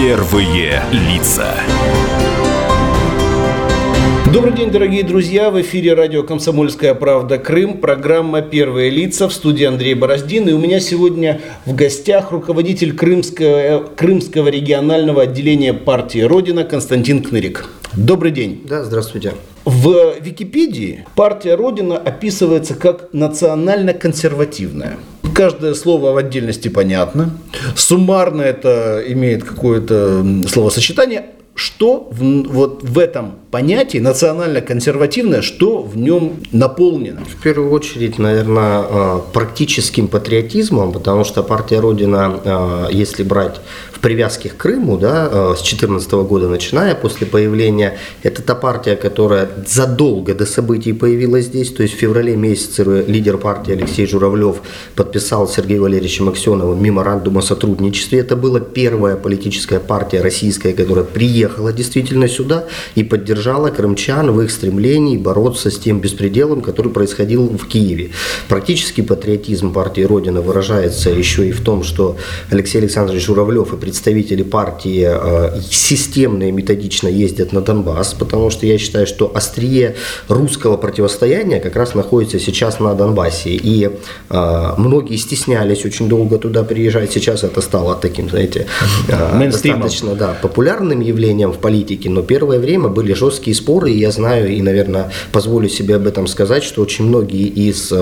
Первые лица. Добрый день, дорогие друзья! В эфире радио «Комсомольская правда. Крым». Программа «Первые лица» в студии Андрей Бороздин. И у меня сегодня в гостях руководитель Крымского, Крымского регионального отделения партии «Родина» Константин Кнырик. Добрый день. Да, здравствуйте. В Википедии партия «Родина» описывается как национально-консервативная. Каждое слово в отдельности понятно. Суммарно это имеет какое-то словосочетание. Что в, вот в этом понятии национально-консервативное, что в нем наполнено? В первую очередь, наверное, э, практическим патриотизмом, потому что партия Родина, э, если брать в привязке к Крыму, да, э, с 2014 года начиная, после появления, это та партия, которая задолго до событий появилась здесь, то есть в феврале месяце лидер партии Алексей Журавлев подписал с Сергеем Валерьевичем Аксеновым меморандум о сотрудничестве. Это была первая политическая партия российская, которая приехала действительно сюда и поддержала крымчан в их стремлении бороться с тем беспределом, который происходил в Киеве. Практически патриотизм партии Родина выражается еще и в том, что Алексей Александрович Журавлев и представители партии э, системно и методично ездят на Донбасс, потому что я считаю, что острие русского противостояния как раз находится сейчас на Донбассе. И э, многие стеснялись очень долго туда приезжать. Сейчас это стало таким, знаете, э, достаточно да, популярным явлением в политике. Но первое время были жесткие споры, и я знаю, и, наверное, позволю себе об этом сказать, что очень многие из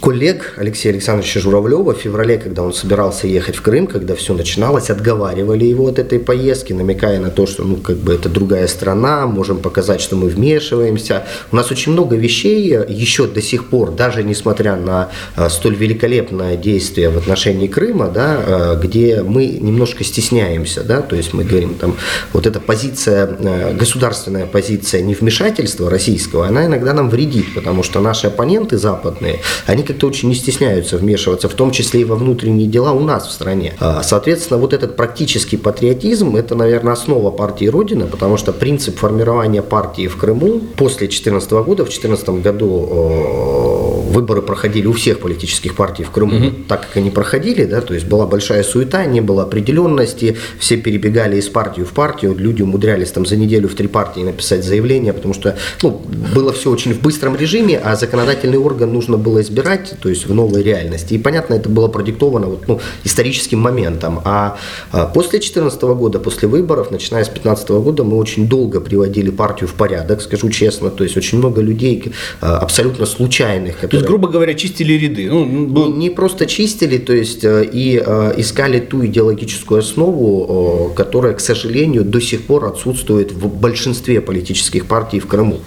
коллег Алексея Александровича Журавлева в феврале, когда он собирался ехать в Крым, когда все начиналось, отговаривали отговаривали его от этой поездки, намекая на то, что ну, как бы это другая страна, можем показать, что мы вмешиваемся. У нас очень много вещей еще до сих пор, даже несмотря на э, столь великолепное действие в отношении Крыма, да, э, где мы немножко стесняемся, да, то есть мы говорим там, вот эта позиция, э, государственная позиция невмешательства российского, она иногда нам вредит, потому что наши оппоненты западные, они как-то очень не стесняются вмешиваться, в том числе и во внутренние дела у нас в стране. А, соответственно, вот этот практически политический патриотизм – это, наверное, основа партии Родина, потому что принцип формирования партии в Крыму после 2014 года, в 2014 году э, выборы проходили у всех политических партий в Крыму, угу. так как они проходили, да, то есть была большая суета, не было определенности, все перебегали из партии в партию, люди умудрялись там за неделю в три партии написать заявление, потому что ну, было все очень в быстром режиме, а законодательный орган нужно было избирать, то есть в новой реальности. И понятно, это было продиктовано вот, ну, историческим моментом. А, а После 2014 года, после выборов, начиная с 2015 года, мы очень долго приводили партию в порядок, скажу честно. То есть очень много людей э, абсолютно случайных. Которые... Есть, грубо говоря, чистили ряды? Ну, был... не, не просто чистили, то есть э, и э, искали ту идеологическую основу, которая, к сожалению, до сих пор отсутствует в большинстве политических партий в Крыму.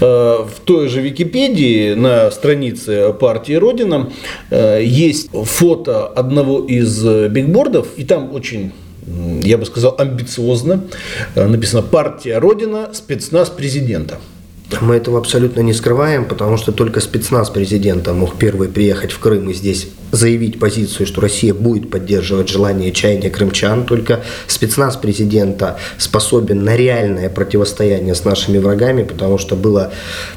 В той же Википедии на странице партии Родина есть фото одного из бигбордов, и там очень я бы сказал, амбициозно. Э, написано «Партия Родина, спецназ президента». Мы этого абсолютно не скрываем, потому что только спецназ президента мог первый приехать в Крым и здесь заявить позицию, что Россия будет поддерживать желание и чаяния крымчан. Только спецназ президента способен на реальное противостояние с нашими врагами, потому что было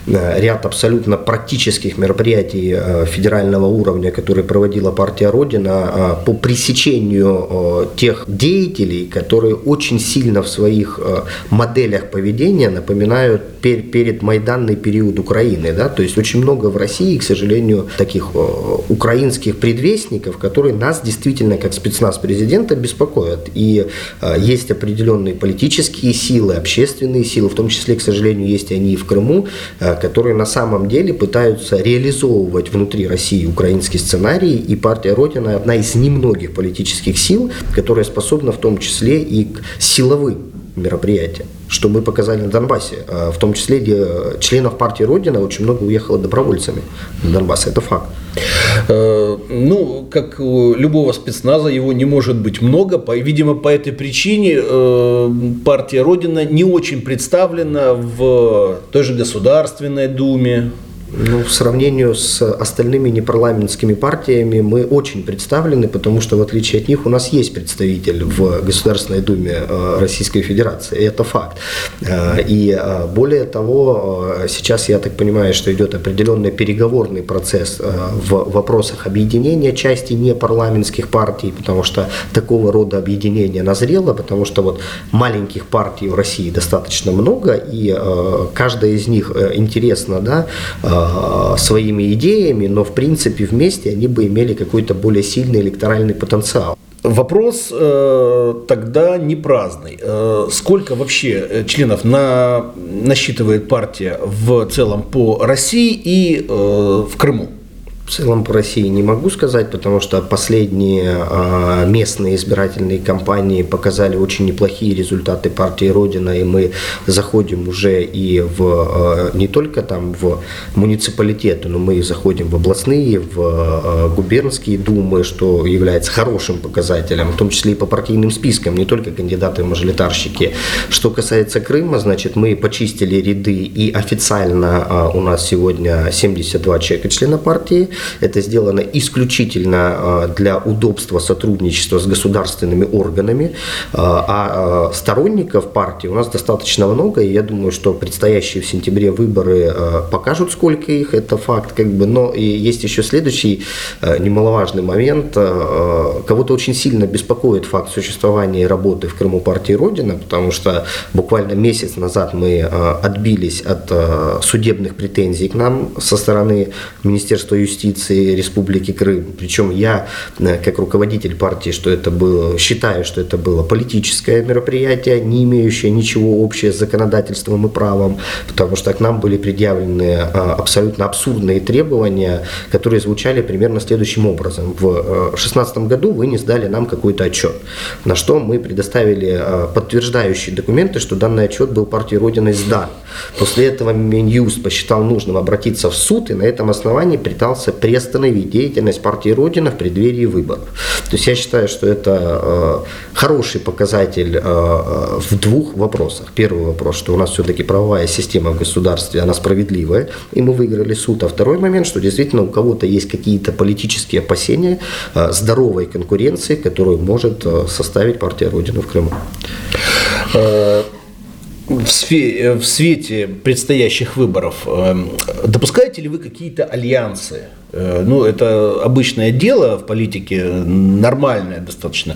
э, ряд абсолютно практических мероприятий э, федерального уровня, которые проводила партия Родина э, по пресечению тех деятелей, которые очень сильно в своих моделях поведения напоминают перед майданный период Украины, да, то есть очень много в России, к сожалению, таких э, украинских предвестников, которые нас действительно как спецназ президента беспокоят. И э, есть определенные политические силы, общественные силы, в том числе, к сожалению, есть они и в Крыму, э, которые на самом деле пытаются реализовывать внутри России украинский сценарий, и партия Родина одна из немногих политических сил, которая способна в том числе и к силовым мероприятия, что мы показали на Донбассе. А в том числе членов партии Родина очень много уехало добровольцами на Донбасс. Это факт. Э, ну, как у любого спецназа, его не может быть много. Видимо, по этой причине э, партия Родина не очень представлена в той же Государственной Думе, Ну, в сравнении с остальными непарламентскими партиями мы очень представлены, потому что в отличие от них у нас есть представитель в Государственной Думе э, Российской Федерации, и это факт. Э, и э, более того, сейчас я так понимаю, что идет определенный переговорный процесс в вопросах объединения части непарламентских партий, потому что такого рода объединение назрело, потому что вот маленьких партий в России достаточно много, и каждая из них интересна, да, своими идеями, но в принципе вместе они бы имели какой-то более сильный электоральный потенциал. Вопрос э, тогда не праздный. Э, сколько вообще э, членов на, насчитывает партия в целом по России и э, в Крыму? В целом по России не могу сказать, потому что последние а, местные избирательные кампании показали очень неплохие результаты партии Родина, и мы заходим уже и в а, не только там в муниципалитеты, но мы заходим в областные, в а, губернские думы, что является хорошим показателем, в том числе и по партийным спискам, не только кандидаты мажоритарщики. Что касается Крыма, значит, мы почистили ряды, и официально у нас сегодня 72 человека члена партии, это сделано исключительно а, для удобства сотрудничества с государственными органами, а, а сторонников партии у нас достаточно много, и я думаю, что предстоящие в сентябре выборы покажут, сколько их, это факт, как бы, но и есть еще следующий немаловажный момент. Кого-то очень сильно беспокоит факт существования и работы в Крыму партии Родина, потому что буквально месяц назад мы отбились от судебных претензий к нам со стороны Министерства юстиции юстиции Республики Крым. Причем я, э, как руководитель партии, что это было, считаю, что это было политическое мероприятие, не имеющее ничего общего с законодательством и правом, потому что к нам были предъявлены э, абсолютно абсурдные требования, которые звучали примерно следующим образом. В 2016 э, году вы не сдали нам какой-то отчет, на что мы предоставили подтверждающие документы, что данный отчет был партией Родиной сдан. После этого Минюст посчитал нужным обратиться в суд и на этом основании пытался приостановить деятельность партии Родина в преддверии выборов. То есть я считаю, что это э, хороший показатель э, э, в двух вопросах. Первый вопрос, что у нас все-таки правовая система в государстве, она справедливая, и мы выиграли суд. А второй момент, что действительно у кого-то есть какие-то политические опасения здоровой конкуренции, которую может составить партия Родина в Крыму в, свете, в свете предстоящих выборов допускаете ли вы какие-то альянсы Э, ну, это обычное дело в политике, нормальное достаточно.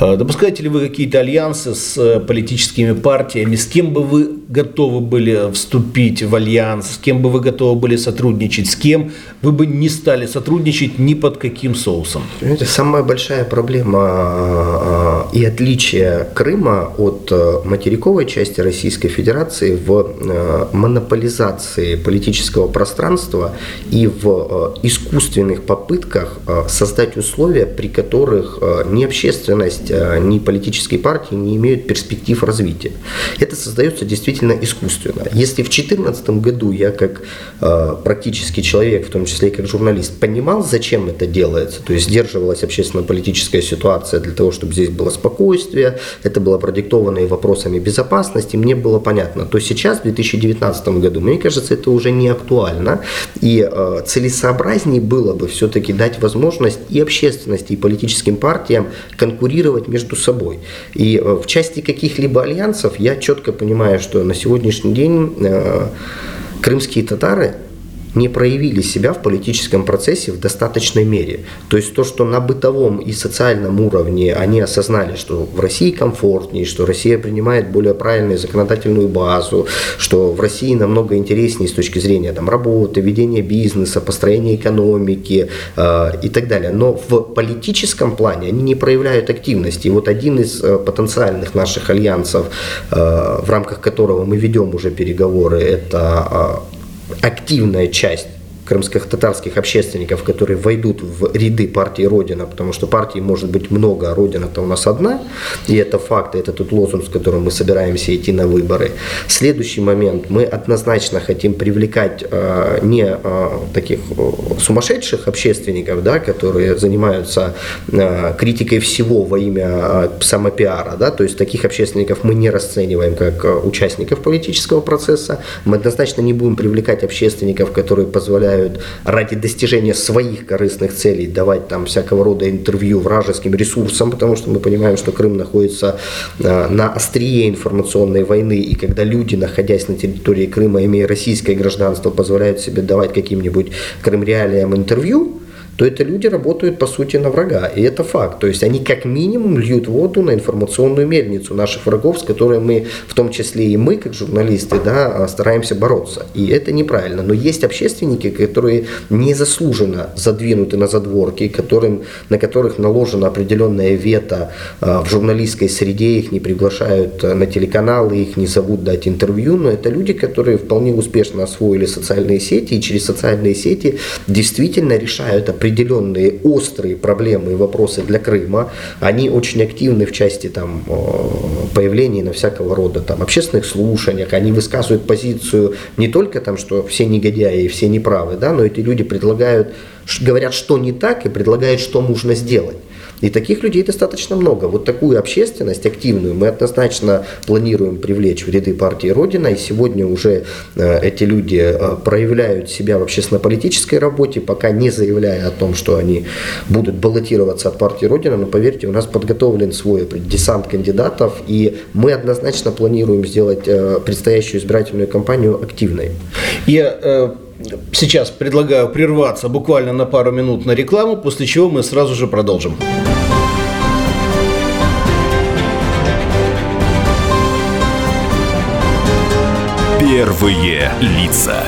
Э, допускаете ли вы какие-то альянсы с э, политическими партиями? С кем бы вы готовы были вступить в альянс? С кем бы вы готовы были сотрудничать? С кем вы бы не стали сотрудничать ни под каким соусом? Это самая большая проблема и отличие Крыма от материковой части Российской Федерации в монополизации политического пространства и в искусственных попытках э, создать условия, при которых э, ни общественность, э, ни политические партии не имеют перспектив развития. Это создается действительно искусственно. Если в 2014 году я как практический человек, в том числе и как журналист, понимал, зачем это делается, то есть сдерживалась общественно-политическая ситуация для того, чтобы здесь было спокойствие, это было продиктовано и вопросами безопасности, мне было понятно, то сейчас, в 2019 году, мне кажется, это уже не актуально и целесообразнее полезнее было бы все-таки дать возможность и общественности, и политическим партиям конкурировать между собой. И э, в части каких-либо альянсов я четко понимаю, что на сегодняшний день э, крымские татары не проявили себя в политическом процессе в достаточной мере. То есть то, что на бытовом и социальном уровне они осознали, что в России комфортнее, что Россия принимает более правильную законодательную базу, что в России намного интереснее с точки зрения там, работы, ведения бизнеса, построения экономики э, и так далее. Но в политическом плане они не проявляют активности. И вот один из э, потенциальных наших альянсов, э, в рамках которого мы ведем уже переговоры, это э, активная часть крымских татарских общественников, которые войдут в ряды партии Родина, потому что партий может быть много, а Родина-то у нас одна, и это факт, это тот лозунг, с которым мы собираемся идти на выборы. Следующий момент, мы однозначно хотим привлекать э, не э, таких э, сумасшедших общественников, да, которые занимаются э, критикой всего во имя э, самопиара, да, то есть таких общественников мы не расцениваем как э, участников политического процесса, мы однозначно не будем привлекать общественников, которые позволяют позволяют ради достижения своих корыстных целей давать там всякого рода интервью вражеским ресурсам, потому что мы понимаем, что Крым находится э, на острие информационной войны, и когда люди, находясь на территории Крыма, имея российское гражданство, позволяют себе давать каким-нибудь крымреалиям интервью, то это люди работают, по сути, на врага. И это факт. То есть они как минимум льют воду на информационную мельницу наших врагов, с которой мы, в том числе и мы, как журналисты, да, стараемся бороться. И это неправильно. Но есть общественники, которые незаслуженно задвинуты на задворки, которым, на которых наложено определенное вето а, в журналистской среде, их не приглашают на телеканалы, их не зовут дать интервью, но это люди, которые вполне успешно освоили социальные сети и через социальные сети действительно решают острые проблемы и вопросы для Крыма. Они очень активны в части там, появления на всякого рода там, общественных слушаниях. Они высказывают позицию не только там, что все негодяи и все неправы, да, но эти люди предлагают, говорят, что не так и предлагают, что нужно сделать. И таких людей достаточно много. Вот такую общественность активную мы однозначно планируем привлечь в ряды партии Родина. И сегодня уже э, эти люди э, проявляют себя в общественно-политической работе, пока не заявляя о том, что они будут баллотироваться от партии Родина. Но поверьте, у нас подготовлен свой десант кандидатов, и мы однозначно планируем сделать э, предстоящую избирательную кампанию активной. Я сейчас предлагаю прерваться буквально на пару минут на рекламу, после чего мы сразу же продолжим. Первые лица.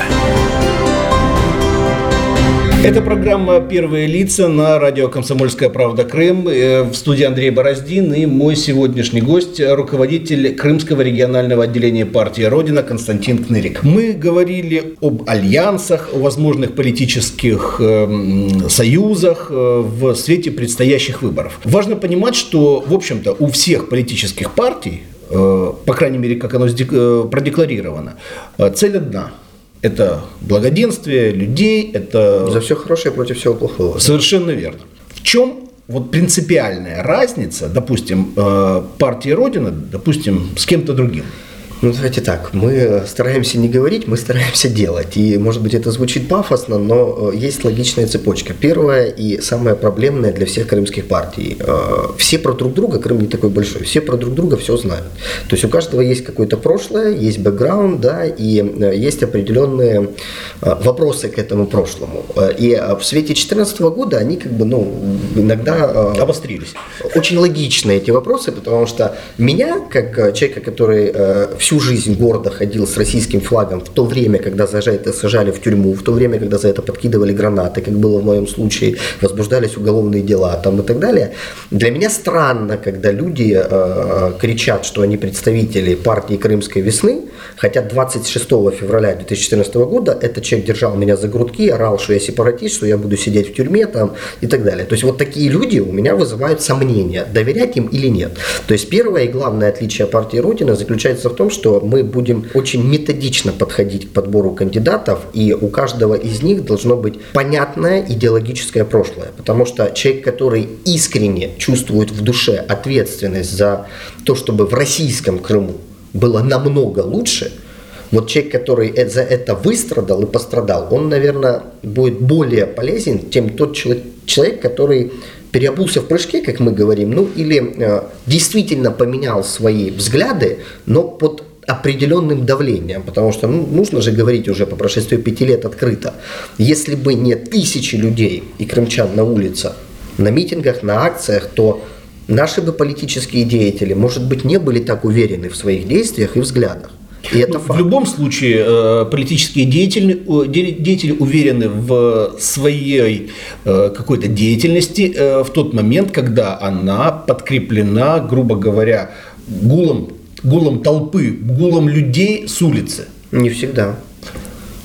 Это программа «Первые лица» на радио «Комсомольская правда. Крым». Э, в студии Андрей Бороздин и мой сегодняшний гость – руководитель Крымского регионального отделения партии «Родина» Константин Кнырик. Мы говорили об альянсах, о возможных политических э, союзах в свете предстоящих выборов. Важно понимать, что, в общем-то, у всех политических партий, по крайней мере, как оно э, продекларировано, э, цель одна – это благоденствие людей, это... За все хорошее против всего плохого. Совершенно верно. В чем вот принципиальная разница, допустим, э, партии Родина, допустим, с кем-то другим? Ну, давайте так, мы стараемся не говорить, мы стараемся делать. И, может быть, это звучит пафосно, но э, есть логичная цепочка. Первая и самая проблемная для всех крымских партий. Э, все про друг друга, Крым не такой большой, все про друг друга все знают. То есть у каждого есть какое-то прошлое, есть бэкграунд, да, и э, есть определенные вопросы к этому прошлому. И в свете 2014 года они как бы, ну, иногда... Обострились. Очень логичны эти вопросы, потому что меня, как человека, который всю жизнь гордо ходил с российским флагом в то время, когда за это сажали в тюрьму, в то время, когда за это подкидывали гранаты, как было в моем случае, возбуждались уголовные дела там и так далее. Для меня странно, когда люди э, э кричат, что они представители партии Крымской весны, хотя 26 февраля 2014 года этот человек держал меня за грудки, орал, что я сепаратист, что я буду сидеть в тюрьме там и так далее. То есть вот такие люди у меня вызывают сомнения, доверять им или нет. То есть первое и главное отличие партии Родина заключается в том, что мы будем очень методично подходить к подбору кандидатов, и у каждого из них должно быть понятное идеологическое прошлое. Потому что человек, который искренне чувствует в душе ответственность за то, чтобы в российском Крыму было намного лучше, вот человек, который э, за это выстрадал и пострадал, он, наверное, будет более полезен, чем тот человек, который переобулся в прыжке, как мы говорим, ну или э, действительно поменял свои взгляды, но под определенным давлением, потому что ну, нужно же говорить уже по прошествии пяти лет открыто. Если бы не тысячи людей и крымчан на улице, на митингах, на акциях, то наши бы политические деятели, может быть, не были так уверены в своих действиях и взглядах. И это факт. В любом случае, э, политические деятели, деятели уверены в своей э, какой-то деятельности э, в тот момент, когда она подкреплена, грубо говоря, гулом, гулом толпы, гулом людей с улицы. Не всегда.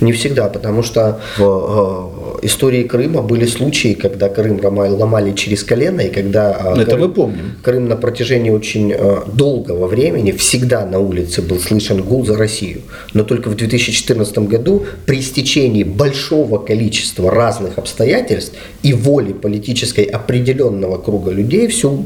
Не всегда, потому что в э, истории Крыма были случаи, когда Крым ломали через колено, и когда э, Это Крым, мы помним. Крым на протяжении очень э, долгого времени всегда на улице был слышен гул за Россию. Но только в 2014 году при стечении большого количества разных обстоятельств и воли политической определенного круга людей все,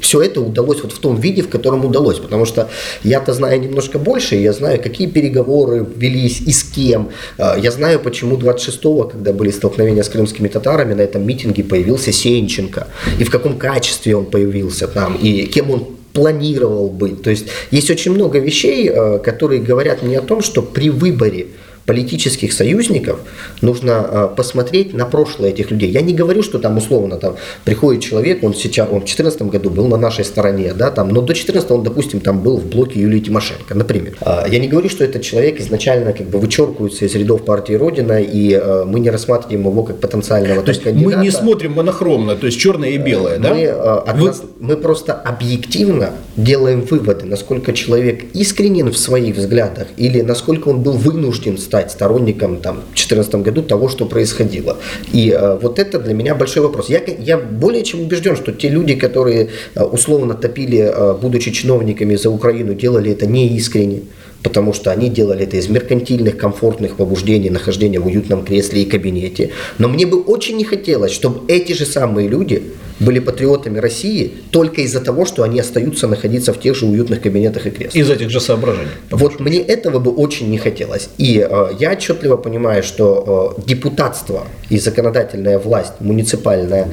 все это удалось вот в том виде, в котором удалось. Потому что я-то знаю немножко больше, я знаю, какие переговоры велись и с кем. А, я знаю, почему 26-го, когда были столкновения с крымскими татарами, на этом митинге появился Сенченко. И в каком качестве он появился там, и кем он планировал быть. То есть есть очень много вещей, а, которые говорят мне о том, что при выборе политических союзников нужно а, посмотреть на прошлое этих людей. Я не говорю, что там условно там приходит человек, он сейчас, он в 2014 году был на нашей стороне, да, там, но до 2014 он, допустим, там был в блоке Юлии Тимошенко, например. А, я не говорю, что этот человек изначально как бы вычеркивается из рядов партии Родина, и а, мы не рассматриваем его как потенциального то есть кандидата. Мы не смотрим монохромно, то есть черное и белое, мы, да? Вы... мы просто объективно делаем выводы, насколько человек искренен в своих взглядах или насколько он был вынужден стать стать сторонником там, в 2014 году того, что происходило. И э, вот это для меня большой вопрос. Я, я более чем убежден, что те люди, которые э, условно топили, э, будучи чиновниками за Украину, делали это не искренне потому что они делали это из меркантильных, комфортных побуждений, нахождения в уютном кресле и кабинете. Но мне бы очень не хотелось, чтобы эти же самые люди были патриотами России только из-за того, что они остаются находиться в тех же уютных кабинетах и креслах. Из этих же соображений. Вот мне этого бы очень не хотелось. И э, я отчетливо понимаю, что э, депутатство и законодательная власть муниципальная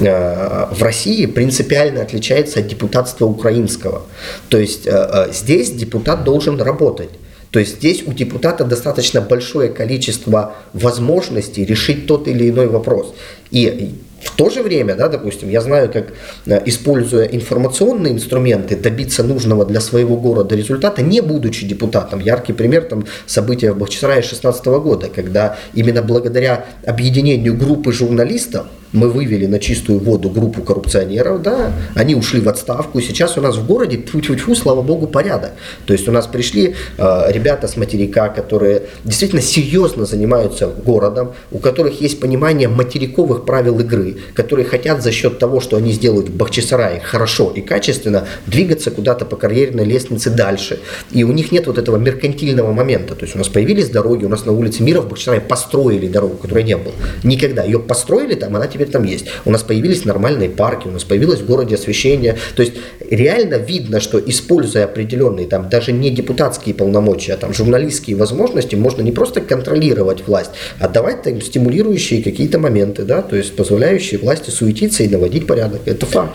э, в России принципиально отличается от депутатства украинского. То есть э, э, здесь депутат должен работать. То есть здесь у депутата достаточно большое количество возможностей решить тот или иной вопрос. И в то же время, да, допустим, я знаю, как, э, используя информационные инструменты, добиться нужного для своего города результата, не будучи депутатом. Яркий пример там события в Бахчисарае 2016 года, когда именно благодаря объединению группы журналистов мы вывели на чистую воду группу коррупционеров, да, они ушли в отставку, сейчас у нас в городе, тьфу -тьфу -тьфу, слава богу, порядок. То есть у нас пришли э, ребята с материка, которые действительно серьезно занимаются городом, у которых есть понимание материковых правил игры, которые хотят за счет того, что они сделают в Бахчисарае хорошо и качественно, двигаться куда-то по карьерной лестнице дальше. И у них нет вот этого меркантильного момента. То есть у нас появились дороги, у нас на улице Мира в Бахчисарае построили дорогу, которой не было. Никогда. Ее построили там, она теперь там есть. У нас появились нормальные парки, у нас появилось в городе освещение. То есть реально видно, что используя определенные там даже не депутатские полномочия, а там журналистские возможности, можно не просто контролировать власть, а давать там стимулирующие какие-то моменты, да, то есть позволяющие власти суетиться и наводить порядок. Это факт.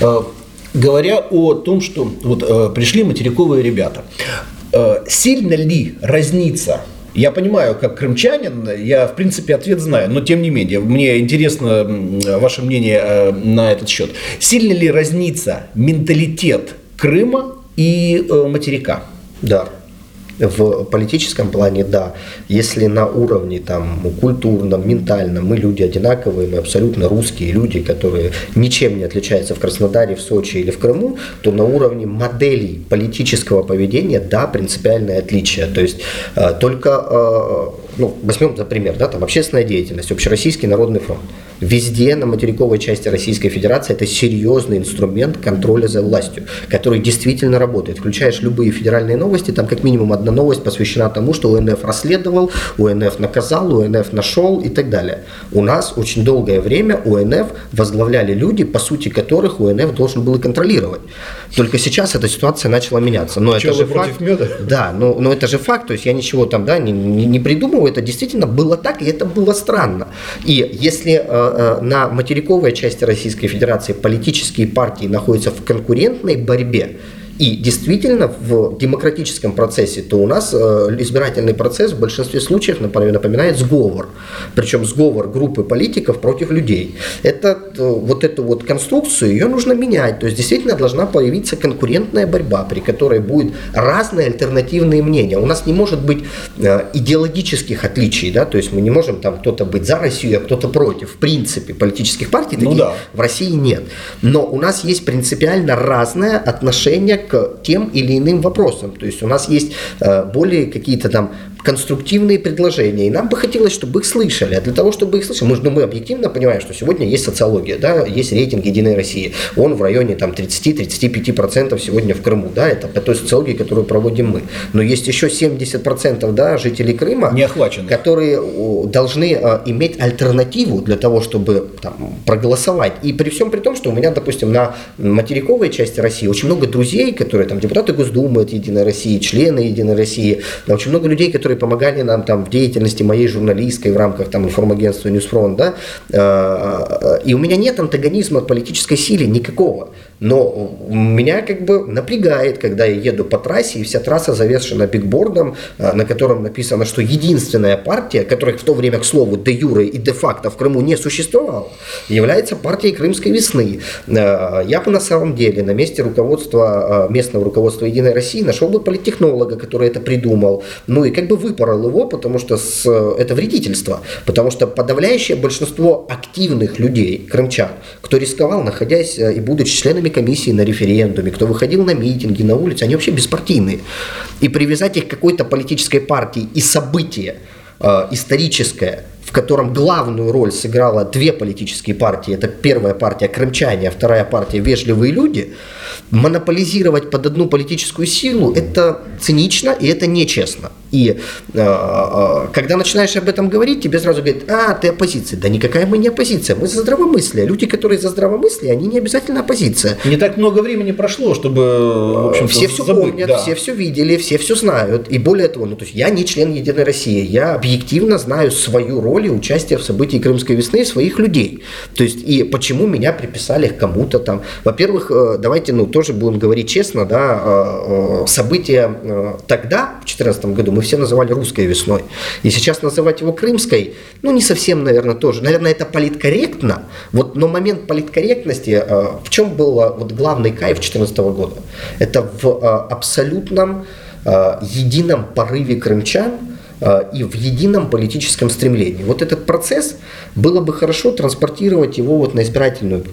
А, говоря о том, что вот э, пришли материковые ребята, э, сильно ли разница я понимаю, как крымчанин, я, в принципе, ответ знаю, но тем не менее, мне интересно ваше мнение э, на этот счет. Сильно ли разнится менталитет Крыма и э, материка? Да. В политическом плане, да. Если на уровне там, культурном, ментальном мы люди одинаковые, мы абсолютно русские люди, которые ничем не отличаются в Краснодаре, в Сочи или в Крыму, то на уровне моделей политического поведения, да, принципиальное отличие. То есть э, только, э, ну, возьмем за пример, да, там общественная деятельность, Общероссийский народный фронт. Везде на материковой части Российской Федерации это серьезный инструмент контроля за властью, который действительно работает. Включаешь любые федеральные новости, там как минимум одна новость посвящена тому, что УНФ расследовал, УНФ наказал, УНФ нашел и так далее. У нас очень долгое время УНФ возглавляли люди, по сути которых УНФ должен был и контролировать. Только сейчас эта ситуация начала меняться. Но Что, это же против факт. меда? Да, но, но это же факт, то есть я ничего там да, не, не, не придумываю, это действительно было так, и это было странно. И если э, Э, на материковой части Российской Федерации политические партии находятся в конкурентной борьбе, и действительно в демократическом процессе, то у нас э, избирательный процесс в большинстве случаев напоминает сговор. Причем сговор группы политиков против людей. Это, э, вот эту вот конструкцию, ее нужно менять. То есть действительно должна появиться конкурентная борьба, при которой будет разные альтернативные мнения. У нас не может быть э, идеологических отличий, да, то есть мы не можем там кто-то быть за Россию, а кто-то против. В принципе, политических партий ну, да. в России нет. Но у нас есть принципиально разное отношение к тем или иным вопросам. То есть у нас есть э, более какие-то там конструктивные предложения, и нам бы хотелось, чтобы их слышали. А для того, чтобы их слышали, мы, ну, мы объективно понимаем, что сегодня есть социология, да, есть рейтинг Единой России. Он в районе там 30-35% сегодня в Крыму, да, это по той социологии, которую проводим мы. Но есть еще 70% да, жителей Крыма, не охвачены. которые должны а, иметь альтернативу для того, чтобы там, проголосовать. И при всем при том, что у меня, допустим, на материковой части России очень много друзей, которые там депутаты Госдумы от Единой России, члены Единой России, очень много людей, которые помогали нам там в деятельности моей журналистской в рамках там информагентства Ньюсфронт, да, а, и у меня нет антагонизма к политической силе никакого. Но меня как бы напрягает, когда я еду по трассе, и вся трасса завешена бигбордом, э, на котором написано, что единственная партия, которая в то время, к слову, де юре и де факто в Крыму не существовала, является партией Крымской весны. Э, я бы на самом деле на месте руководства, э, местного руководства Единой России нашел бы политтехнолога, который это придумал, ну и как бы выпорол его, потому что с, это вредительство, потому что подавляющее большинство активных людей, крымчан, кто рисковал, находясь и будучи членами комиссии на референдуме, кто выходил на митинги, на улице, они вообще беспартийные. И привязать их к какой-то политической партии и событие э, историческое, в котором главную роль сыграла две политические партии. Это первая партия крымчане, а вторая партия вежливые люди. Монополизировать под одну политическую силу – это цинично и это нечестно. И э, э, когда начинаешь об этом говорить, тебе сразу говорят, а, ты оппозиция. Да никакая мы не оппозиция, мы за здравомыслие. Люди, которые за здравомыслие, они не обязательно оппозиция. Не так много времени прошло, чтобы, в общем Все все забыть, помнят, да. все все видели, все все знают. И более того, ну, то есть я не член Единой России, я объективно знаю свою роль и участие в событии Крымской весны своих людей. То есть и почему меня приписали к кому-то там. Во-первых, э, давайте, ну, тоже будем говорить честно, да, э, события тогда, в 2014 году, мы все называли русской весной. И сейчас называть его крымской, ну не совсем, наверное, тоже. Наверное, это политкорректно, вот, но момент политкорректности, э, в чем был э, вот главный кайф 2014 года? Это в э, абсолютном едином порыве крымчан и в едином политическом стремлении. Вот этот процесс было бы хорошо транспортировать его вот на избирательную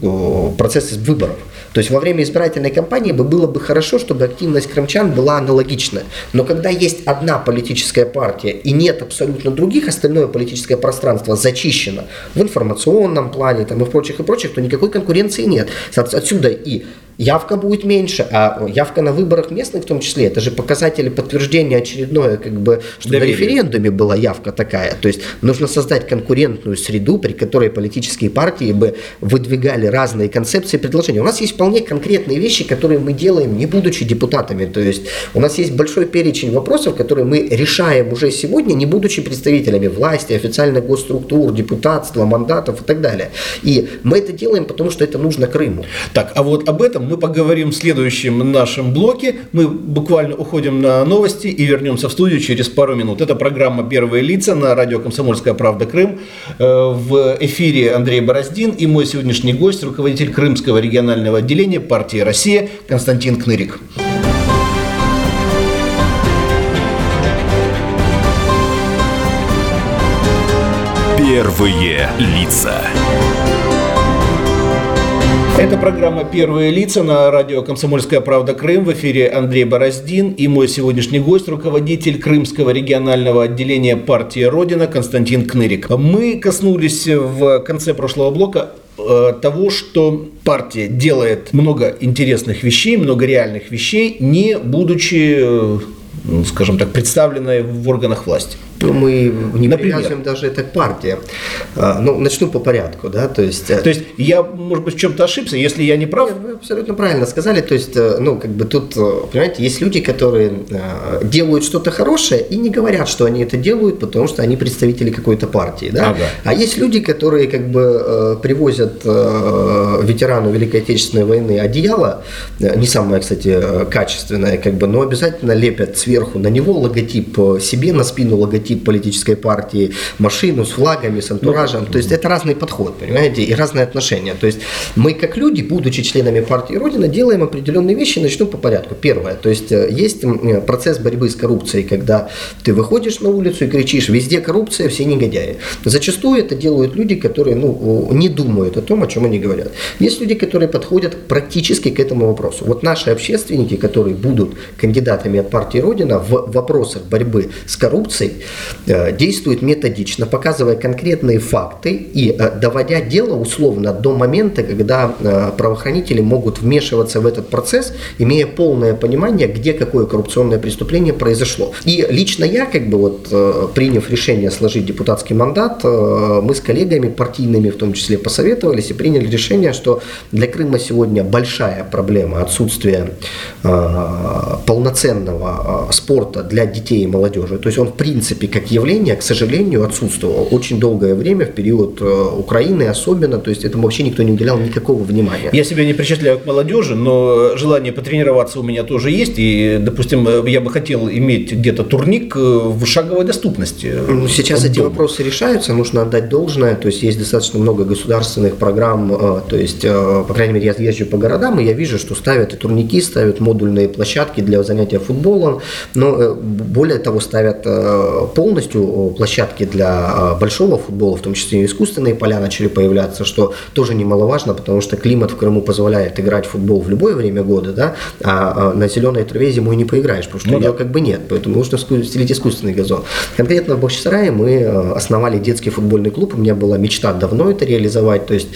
процесс выборов. То есть во время избирательной кампании бы было бы хорошо, чтобы активность крымчан была аналогична. Но когда есть одна политическая партия и нет абсолютно других, остальное политическое пространство зачищено в информационном плане там, и в прочих и прочих, то никакой конкуренции нет. Отсюда и явка будет меньше, а явка на выборах местных в том числе, это же показатели подтверждения очередное, как бы, что Доверие. на референдуме была явка такая. То есть нужно создать конкурентную среду, при которой политические партии бы выдвигали разные концепции и предложения. У нас есть вполне конкретные вещи, которые мы делаем, не будучи депутатами. То есть у нас есть большой перечень вопросов, которые мы решаем уже сегодня, не будучи представителями власти, официальных госструктур, депутатства, мандатов и так далее. И мы это делаем, потому что это нужно Крыму. Так, а вот об этом мы поговорим в следующем нашем блоке. Мы буквально уходим на новости и вернемся в студию через пару минут. Это программа «Первые лица» на радио «Комсомольская правда. Крым». Э, в эфире Андрей Бороздин и мой сегодняшний гость, руководитель Крымского регионального отделения партии «Россия» Константин Кнырик. Первые лица. Это программа «Первые лица» на радио «Комсомольская правда. Крым». В эфире Андрей Бороздин и мой сегодняшний гость, руководитель Крымского регионального отделения партии «Родина» Константин Кнырик. Мы коснулись в конце прошлого блока э, того, что партия делает много интересных вещей, много реальных вещей, не будучи, э, ну, скажем так, представленной в органах власти ну, мы не Например? привязываем даже это к партии. А, ну, начну по порядку, да, то есть... Э, то есть я, может быть, в чем-то ошибся, если я не прав? Нет, вы абсолютно правильно сказали, то есть, э, ну, как бы тут, э, понимаете, есть люди, которые делают что-то хорошее и не говорят, что они это делают, потому что они представители какой-то партии, да, ага. а есть люди, которые, как бы, привозят ветерану Великой Отечественной войны одеяло, не самое, кстати, качественное, как бы, но обязательно лепят сверху на него логотип себе, на спину логотип тип политической партии, машину с флагами, с антуражем. Ну, то есть это разный подход, понимаете, и разные отношения. То есть мы как люди, будучи членами партии Родина, делаем определенные вещи, начну по порядку. Первое, то есть э, есть процесс борьбы с коррупцией, когда ты выходишь на улицу и кричишь, везде коррупция, все негодяи. Зачастую это делают люди, которые ну, не думают о том, о чем они говорят. Есть люди, которые подходят практически к этому вопросу. Вот наши общественники, которые будут кандидатами от партии Родина, Родина в вопросах борьбы с коррупцией действует методично, показывая конкретные факты и доводя дело условно до момента, когда правоохранители могут вмешиваться в этот процесс, имея полное понимание, где какое коррупционное преступление произошло. И лично я, как бы вот приняв решение сложить депутатский мандат, мы с коллегами партийными в том числе посоветовались и приняли решение, что для Крыма сегодня большая проблема отсутствия э, полноценного э, спорта для детей и молодежи. То есть он в принципе как явление, к сожалению, отсутствовал очень долгое время в период э, Украины особенно. То есть этому вообще никто не уделял никакого внимания. Я себя не причисляю к молодежи, но желание потренироваться у меня тоже есть. И, допустим, я бы хотел иметь где-то турник в шаговой доступности. Ну, сейчас эти вопросы решаются, нужно отдать должное. То есть есть достаточно много государственных программ, то есть, по крайней мере, я езжу по городам, и я вижу, что ставят и турники, ставят модульные площадки для занятия футболом, но э, более того, ставят э, полностью площадки для э, большого футбола, в том числе и искусственные поля начали появляться, что тоже немаловажно, потому что климат в Крыму позволяет играть в футбол в любое время года, да, а на зеленой траве зимой не поиграешь, потому что ну, ее да. как бы нет, поэтому нужно стелить искусственный газон. Конкретно в Бахчисарае мы основали детский футбольный клуб, у меня была мечта давно это реализовать, то есть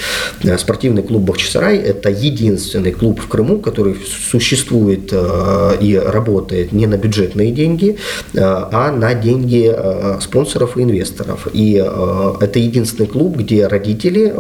спортивный клуб Бахчисарай – это единственный клуб в Крыму, который существует э, и работает не на бюджетные деньги, э, а на деньги э, спонсоров и инвесторов. И это единственный клуб, где родители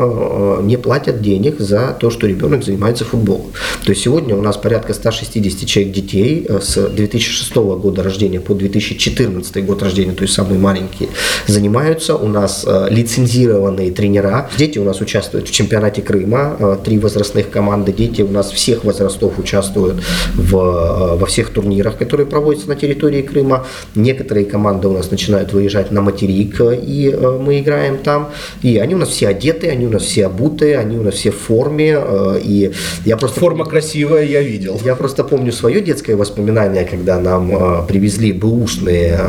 не платят денег за то, что ребенок занимается футболом. То есть сегодня у нас порядка 160 человек детей с 2006 года рождения по 2014 год рождения, то есть самые маленькие, занимаются. У нас лицензированные тренера. Дети у нас участвуют в чемпионате Крыма, три возрастных команды, дети у нас всех возрастов участвуют в, э, во всех турнирах, которые проводятся на территории Крыма. Некоторые команды у нас начинают выезжать на материк, и э, мы играем там. И они у нас все одеты, они у нас все обутые, они у нас все в форме. Э, и я просто Форма красивая, я видел. Я просто помню свое детское воспоминание, когда нам привезли бэушные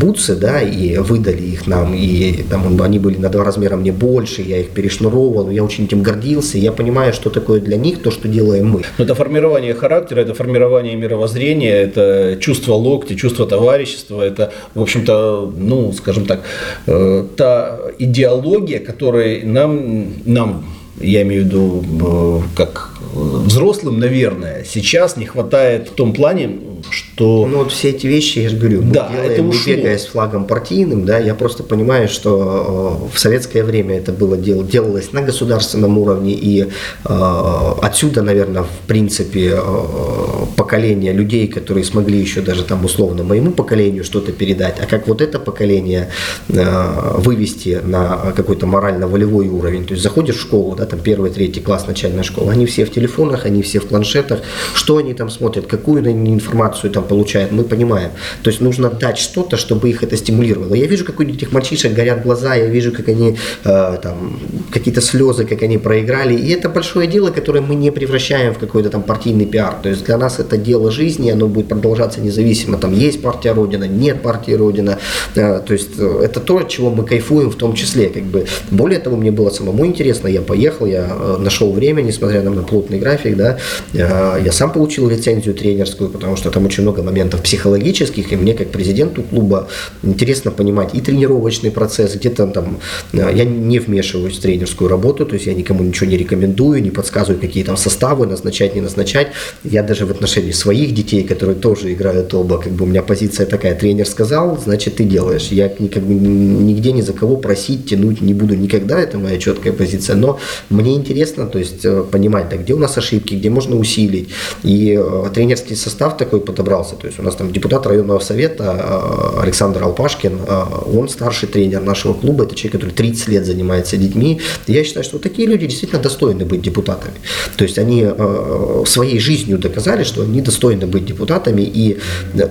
бутсы, да, и выдали их нам, и там они были на два размера мне больше, я их перешнуровал, я очень этим гордился, я понимаю, что такое для них то, что делаем мы. Но это формирование характера, это формирование мировоззрения, это чувство локти, чувство товарищества, это, в общем-то, ну, скажем так, э, та идеология, которой нам, нам я имею в виду э, как взрослым, наверное, сейчас не хватает в том плане, что... Ну вот все эти вещи, я же говорю, да, делаем, это ушло. не бегая с флагом партийным, да, я просто понимаю, что э, в советское время это было дел, делалось на государственном уровне, и э, отсюда, наверное, в принципе, э, поколение людей, которые смогли еще даже там условно моему поколению что-то передать, а как вот это поколение э, вывести на какой-то морально-волевой уровень, то есть заходишь в школу, да, там первый, третий класс начальной школы, они все в телефонах, они все в планшетах, что они там смотрят, какую информацию там получают, мы понимаем. То есть нужно дать что-то, чтобы их это стимулировало. Я вижу, как у этих мальчишек горят глаза, я вижу, как они э, там какие-то слезы, как они проиграли. И это большое дело, которое мы не превращаем в какой-то там партийный пиар. То есть для нас это дело жизни, оно будет продолжаться независимо. Там есть партия Родина, нет партии Родина. Э, то есть э, это то, от чего мы кайфуем в том числе. Как бы. Более того, мне было самому интересно, я поехал, я нашел время, несмотря на плотный график, да, я сам получил лицензию тренерскую, потому что там очень много моментов психологических, и мне как президенту клуба интересно понимать и тренировочный процесс, где-то там, э, я не вмешиваюсь в тренерскую работу, то есть я никому ничего не рекомендую, не подсказываю, какие там составы назначать, не назначать. Я даже в отношении своих детей, которые тоже играют оба, как бы у меня позиция такая, тренер сказал, значит ты делаешь. Я как бы нигде ни за кого просить, тянуть не буду никогда, это моя четкая позиция, но мне интересно, то есть э, понимать, да, где у нас ошибки, где можно усилить. И тренерский состав такой подобрался. То есть у нас там депутат районного совета э, Александр Алпашкин, э, он старший тренер нашего клуба, это человек, который 30 лет занимается детьми. я считаю, что такие люди действительно достойны быть депутатами. То есть они э, своей жизнью доказали, что они достойны быть депутатами, и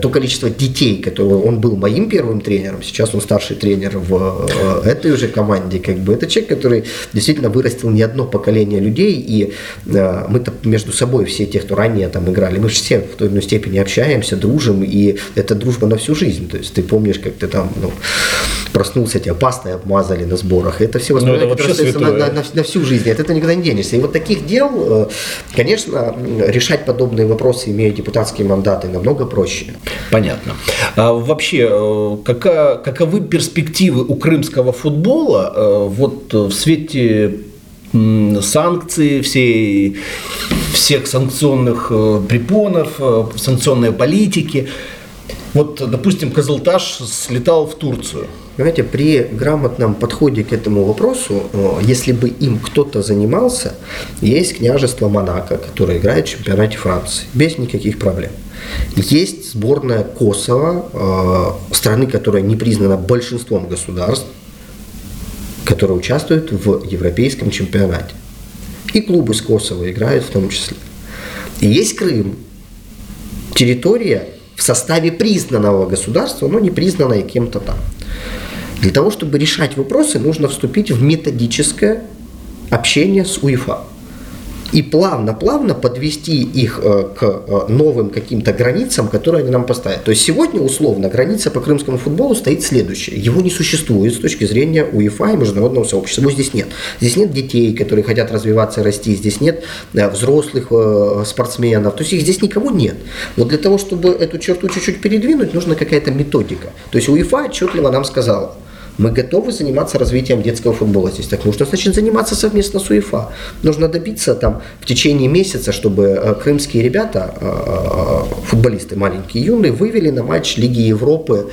то количество детей, которые он был моим первым тренером, сейчас он старший тренер в этой уже команде, как бы это человек, который действительно вырастил не одно поколение людей, и мы-то между собой все те, кто ранее там играли, мы же все в той или иной степени общались общаемся, дружим, и это дружба на всю жизнь. То есть ты помнишь, как ты там ну, проснулся, тебя пастой обмазали на сборах. Это все это вообще на, на, на, на всю жизнь. От этого никуда не денешься. И вот таких дел, э, конечно, решать подобные вопросы, имея депутатские мандаты, намного проще. Понятно. А вообще, э, какая, каковы перспективы у крымского футбола э, вот в свете санкции, всей, всех санкционных препонов, санкционной политики? Вот, допустим, Казалташ слетал в Турцию. Понимаете, при грамотном подходе к этому вопросу, э, если бы им кто-то занимался, есть княжество Монако, которое играет в чемпионате Франции, без никаких проблем. Есть сборная Косово, э, страны, которая не признана большинством государств, которая участвует в европейском чемпионате. И клубы с Косово играют в том числе. И есть Крым, территория в составе признанного государства, но не признанная кем-то там. Для того, чтобы решать вопросы, нужно вступить в методическое общение с УЕФА и плавно-плавно подвести их э, к э, новым каким-то границам, которые они нам поставят. То есть сегодня, условно, граница по крымскому футболу стоит следующая. Его не существует с точки зрения УЕФА и международного сообщества. Его здесь нет. Здесь нет детей, которые хотят развиваться и расти. Здесь нет э, взрослых спортсменов. То есть их здесь никого нет. Вот для того, чтобы эту черту чуть-чуть передвинуть, нужна какая-то методика. То есть УЕФА отчетливо нам сказала – мы готовы заниматься развитием детского футбола здесь. Так нужно, значит, заниматься совместно с УЕФА. Нужно добиться там в течение месяца, чтобы э, крымские ребята, э, э, футболисты маленькие, юные, вывели на матч Лиги Европы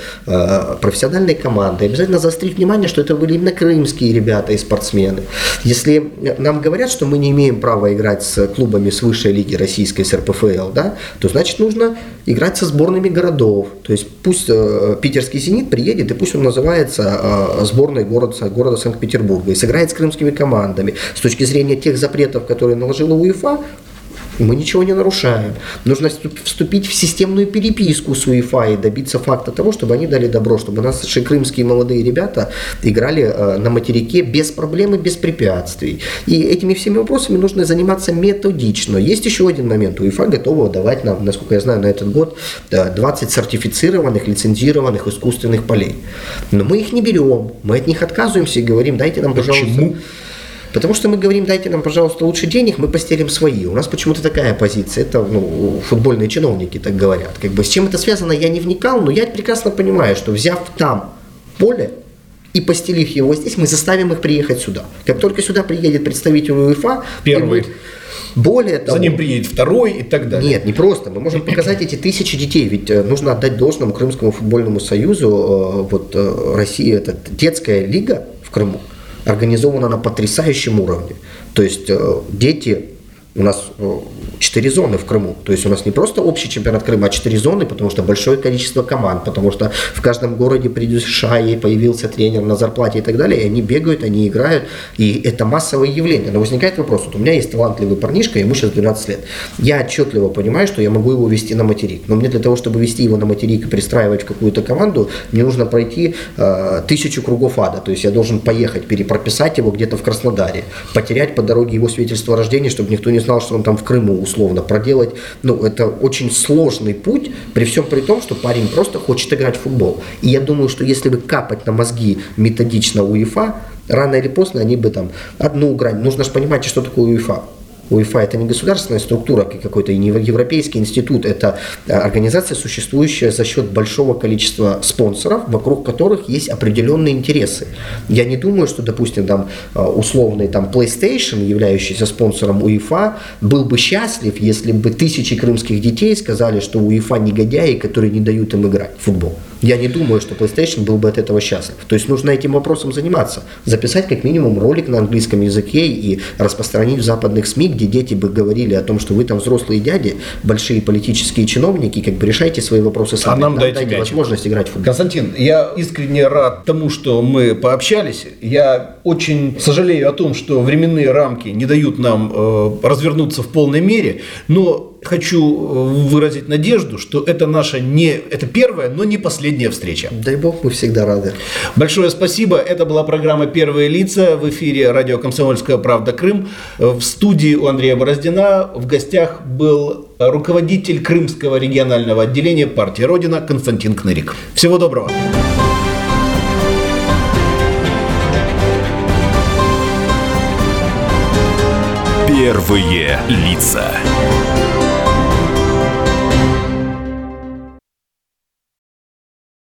профессиональной команды. Обязательно заострить внимание, что это были именно крымские ребята и спортсмены. Если нам говорят, что мы не имеем права играть с клубами с высшей лиги российской, с РПФЛ, да, то значит нужно играть со сборными городов. То есть пусть питерский «Зенит» приедет, и пусть он называется сборной города, города Санкт-Петербурга и сыграет с крымскими командами. С точки зрения тех запретов, которые наложила УЕФА, мы ничего не нарушаем. Нужно вступить в системную переписку с УЕФА и добиться факта того, чтобы они дали добро, чтобы наши крымские молодые ребята играли э, на материке без проблем и без препятствий. И этими всеми вопросами нужно заниматься методично. Есть еще один момент. УЕФА готова давать нам, насколько я знаю, на этот год 20 сертифицированных, лицензированных искусственных полей. Но мы их не берем, мы от них отказываемся и говорим, дайте нам, пожалуйста... Потому что мы говорим, дайте нам, пожалуйста, лучше денег, мы постелим свои. У нас почему-то такая позиция. Это ну, футбольные чиновники так говорят. Как бы с чем это связано, я не вникал, но я прекрасно понимаю, что взяв там поле, и постелив его здесь, мы заставим их приехать сюда. Как только сюда приедет представитель УЕФА, первый, более того, за ним приедет второй и так далее. Нет, не просто. Мы можем показать эти тысячи детей, ведь э, нужно отдать должному Крымскому футбольному союзу. Э, вот э, Россия это детская лига в Крыму организована на потрясающем уровне. То есть э, дети у нас э, четыре зоны в Крыму. То есть у нас не просто общий чемпионат Крыма, а четыре зоны, потому что большое количество команд, потому что в каждом городе придет шай, появился тренер на зарплате и так далее, и они бегают, они играют, и это массовое явление. Но возникает вопрос, вот у меня есть талантливый парнишка, ему сейчас 12 лет. Я отчетливо понимаю, что я могу его вести на материк, но мне для того, чтобы вести его на материк и пристраивать в какую-то команду, мне нужно пройти э, тысячу кругов ада, то есть я должен поехать, перепрописать его где-то в Краснодаре, потерять по дороге его свидетельство о рождении, чтобы никто не знал, что он там в Крыму условно проделать. Ну, это очень сложный путь, при всем при том, что парень просто хочет играть в футбол. И я думаю, что если бы капать на мозги методично УЕФА, рано или поздно они бы там одну грань. Нужно же понимать, что такое УЕФА. УЕФА это не государственная структура, как какой-то не европейский институт, это э, организация, существующая за счет большого количества спонсоров, вокруг которых есть определенные интересы. Я не думаю, что, допустим, там э, условный там PlayStation, являющийся спонсором УЕФА, был бы счастлив, если бы тысячи крымских детей сказали, что УЕФА негодяи, которые не дают им играть в футбол. Я не думаю, что PlayStation был бы от этого счастлив. То есть нужно этим вопросом заниматься. Записать как минимум ролик на английском языке и распространить в западных СМИ, где дети бы говорили о том, что вы там взрослые дяди, большие политические чиновники, как бы решайте свои вопросы сами. А нам, нам дайте, дайте возможность играть в футбол. Константин, я искренне рад тому, что мы пообщались. Я очень сожалею о том, что временные рамки не дают нам э, развернуться в полной мере, но хочу э, выразить надежду, что это наша не, это первая, но не последняя встреча. Дай бог, мы всегда рады. Большое спасибо. Это была программа «Первые лица» в эфире радио «Комсомольская правда. Крым». В студии у Андрея Бороздина в гостях был руководитель Крымского регионального отделения партии «Родина» Константин Кнырик. Всего доброго. Первые лица.